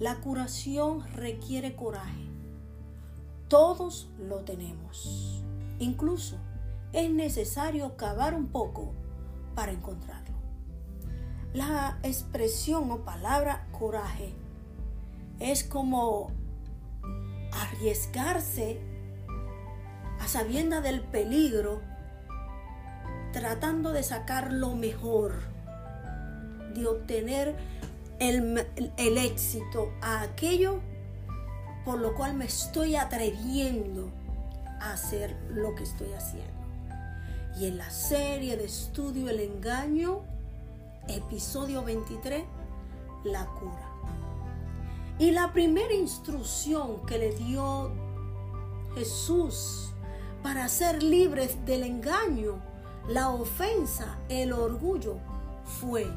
La curación requiere coraje. Todos lo tenemos. Incluso es necesario cavar un poco para encontrarlo. La expresión o palabra coraje es como arriesgarse a sabienda del peligro, tratando de sacar lo mejor, de obtener el, el éxito a aquello por lo cual me estoy atreviendo a hacer lo que estoy haciendo. Y en la serie de estudio El engaño, episodio 23, la cura. Y la primera instrucción que le dio Jesús para ser libres del engaño, la ofensa, el orgullo, fue,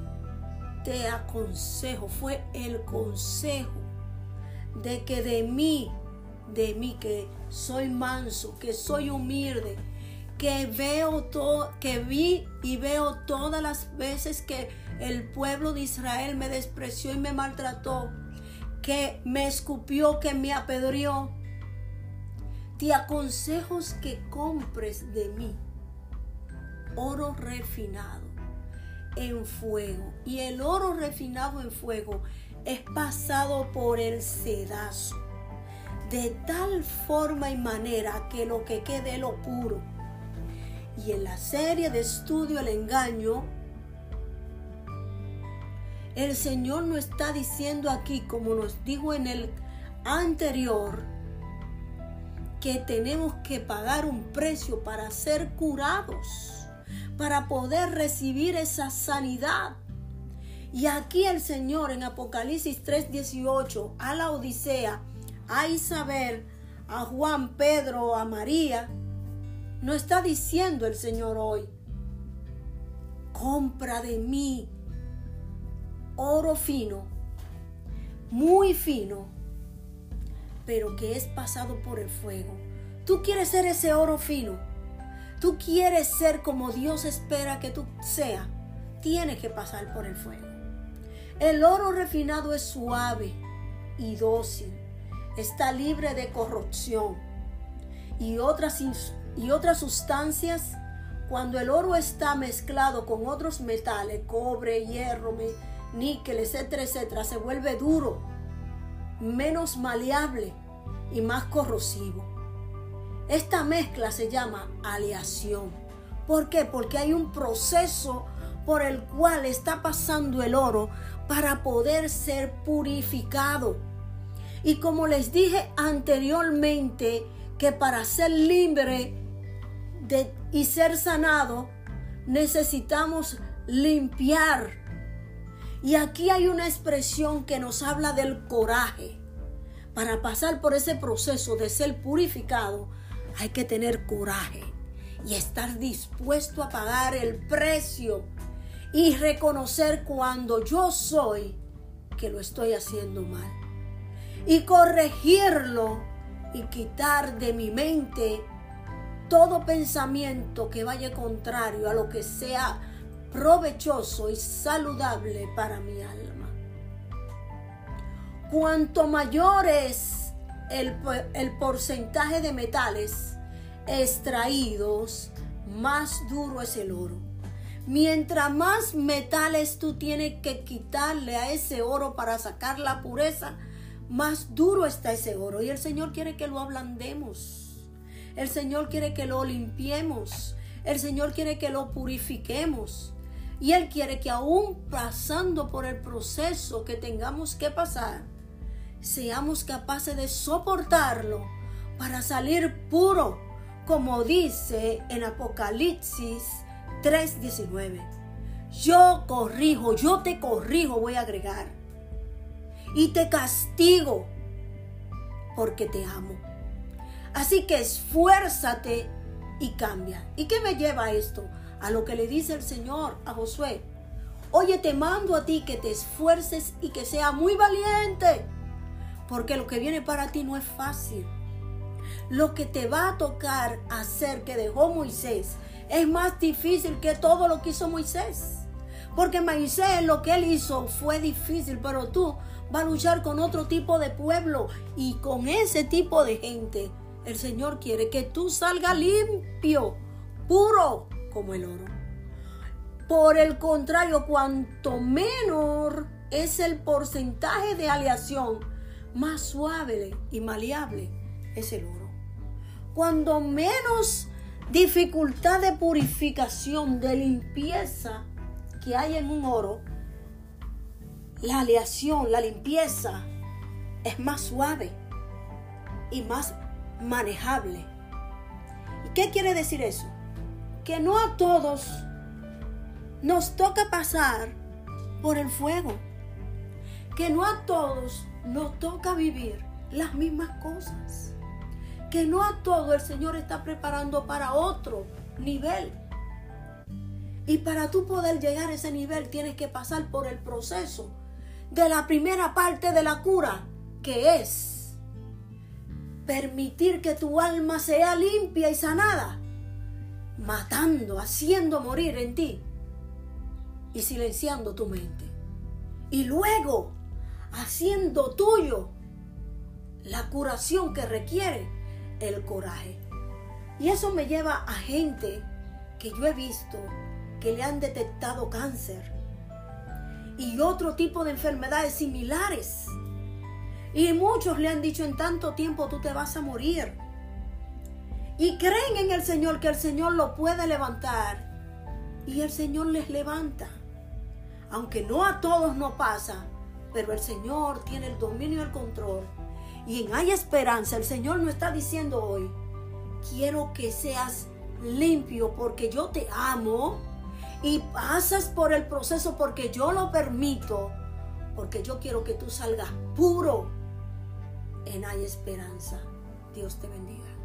te aconsejo, fue el consejo de que de mí, de mí que soy manso, que soy humilde, que veo todo, que vi y veo todas las veces que el pueblo de Israel me despreció y me maltrató, que me escupió, que me apedreó. Te aconsejo que compres de mí oro refinado en fuego. Y el oro refinado en fuego es pasado por el sedazo, de tal forma y manera que lo que quede lo puro. Y en la serie de estudio El engaño, el Señor nos está diciendo aquí, como nos dijo en el anterior, que tenemos que pagar un precio para ser curados, para poder recibir esa sanidad y aquí el Señor en Apocalipsis 3:18 a la Odisea, a Isabel, a Juan, Pedro, a María, no está diciendo el Señor hoy, compra de mí oro fino, muy fino, pero que es pasado por el fuego. Tú quieres ser ese oro fino. Tú quieres ser como Dios espera que tú seas. Tienes que pasar por el fuego. El oro refinado es suave y dócil, está libre de corrupción y otras, y otras sustancias. Cuando el oro está mezclado con otros metales, cobre, hierro, níquel, etcétera, etcétera, se vuelve duro, menos maleable y más corrosivo. Esta mezcla se llama aleación. ¿Por qué? Porque hay un proceso por el cual está pasando el oro para poder ser purificado. Y como les dije anteriormente, que para ser libre y ser sanado, necesitamos limpiar. Y aquí hay una expresión que nos habla del coraje. Para pasar por ese proceso de ser purificado, hay que tener coraje y estar dispuesto a pagar el precio y reconocer cuando yo soy que lo estoy haciendo mal. Y corregirlo y quitar de mi mente todo pensamiento que vaya contrario a lo que sea provechoso y saludable para mi alma. Cuanto mayor es el, el porcentaje de metales extraídos, más duro es el oro. Mientras más metales tú tienes que quitarle a ese oro para sacar la pureza, más duro está ese oro. Y el Señor quiere que lo ablandemos. El Señor quiere que lo limpiemos. El Señor quiere que lo purifiquemos. Y Él quiere que aún pasando por el proceso que tengamos que pasar, seamos capaces de soportarlo para salir puro, como dice en Apocalipsis 3:19. Yo corrijo, yo te corrijo, voy a agregar. Y te castigo porque te amo. Así que esfuérzate y cambia. ¿Y qué me lleva a esto? A lo que le dice el Señor a Josué. Oye, te mando a ti que te esfuerces y que sea muy valiente, porque lo que viene para ti no es fácil. Lo que te va a tocar hacer que dejó Moisés es más difícil que todo lo que hizo Moisés. Porque Moisés lo que él hizo fue difícil, pero tú vas a luchar con otro tipo de pueblo y con ese tipo de gente. El Señor quiere que tú salgas limpio, puro como el oro. Por el contrario, cuanto menor es el porcentaje de aleación, más suave y maleable es el oro. Cuando menos dificultad de purificación, de limpieza que hay en un oro, la aleación, la limpieza es más suave y más manejable. ¿Y qué quiere decir eso? Que no a todos nos toca pasar por el fuego. Que no a todos nos toca vivir las mismas cosas. Que no a todo el Señor está preparando para otro nivel. Y para tú poder llegar a ese nivel tienes que pasar por el proceso de la primera parte de la cura, que es permitir que tu alma sea limpia y sanada, matando, haciendo morir en ti y silenciando tu mente. Y luego haciendo tuyo la curación que requiere el coraje. Y eso me lleva a gente que yo he visto que le han detectado cáncer y otro tipo de enfermedades similares. Y muchos le han dicho en tanto tiempo tú te vas a morir. Y creen en el Señor que el Señor lo puede levantar. Y el Señor les levanta. Aunque no a todos no pasa, pero el Señor tiene el dominio y el control. Y en Hay Esperanza, el Señor nos está diciendo hoy, quiero que seas limpio porque yo te amo y pasas por el proceso porque yo lo permito, porque yo quiero que tú salgas puro. En Hay Esperanza. Dios te bendiga.